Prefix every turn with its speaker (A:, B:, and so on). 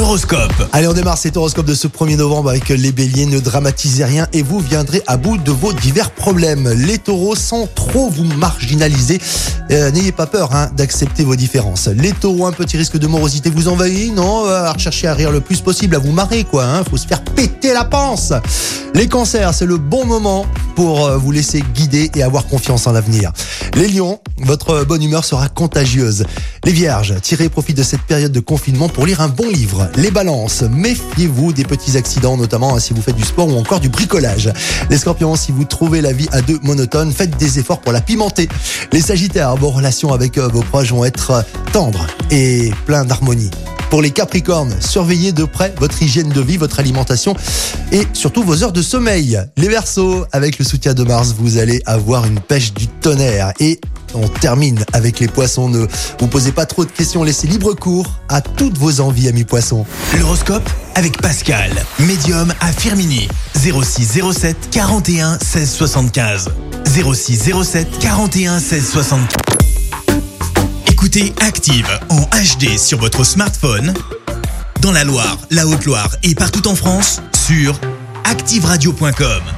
A: Horoscope.
B: Allez, on démarre cet horoscope de ce 1er novembre avec les béliers. Ne dramatisez rien et vous viendrez à bout de vos divers problèmes. Les taureaux, sans trop vous marginaliser, euh, n'ayez pas peur hein, d'accepter vos différences. Les taureaux, un petit risque de morosité vous envahit Non, euh, recherchez à rire le plus possible, à vous marrer quoi. Hein, faut se faire péter la panse. Les cancers, c'est le bon moment pour euh, vous laisser guider et avoir confiance en l'avenir. Les lions, votre bonne humeur sera contagieuse. Les vierges, tirez profit de cette période de confinement pour lire un bon livre. Les balances, méfiez-vous des petits accidents, notamment hein, si vous faites du sport ou encore du bricolage. Les scorpions, si vous trouvez la vie à deux monotone, faites des efforts pour la pimenter. Les sagittaires, vos relations avec euh, vos proches vont être euh, tendres et plein d'harmonie. Pour les Capricornes, surveillez de près votre hygiène de vie, votre alimentation et surtout vos heures de sommeil. Les Verseaux, avec le soutien de Mars, vous allez avoir une pêche du tonnerre. Et on termine avec les poissons. Ne vous posez pas trop de questions, laissez libre cours à toutes vos envies, amis poissons.
A: L'horoscope avec Pascal, médium à Firmini. 06 07 41 16 75. 06 07 41 16 75. Écoutez Active en HD sur votre smartphone, dans la Loire, la Haute-Loire et partout en France, sur activeradio.com.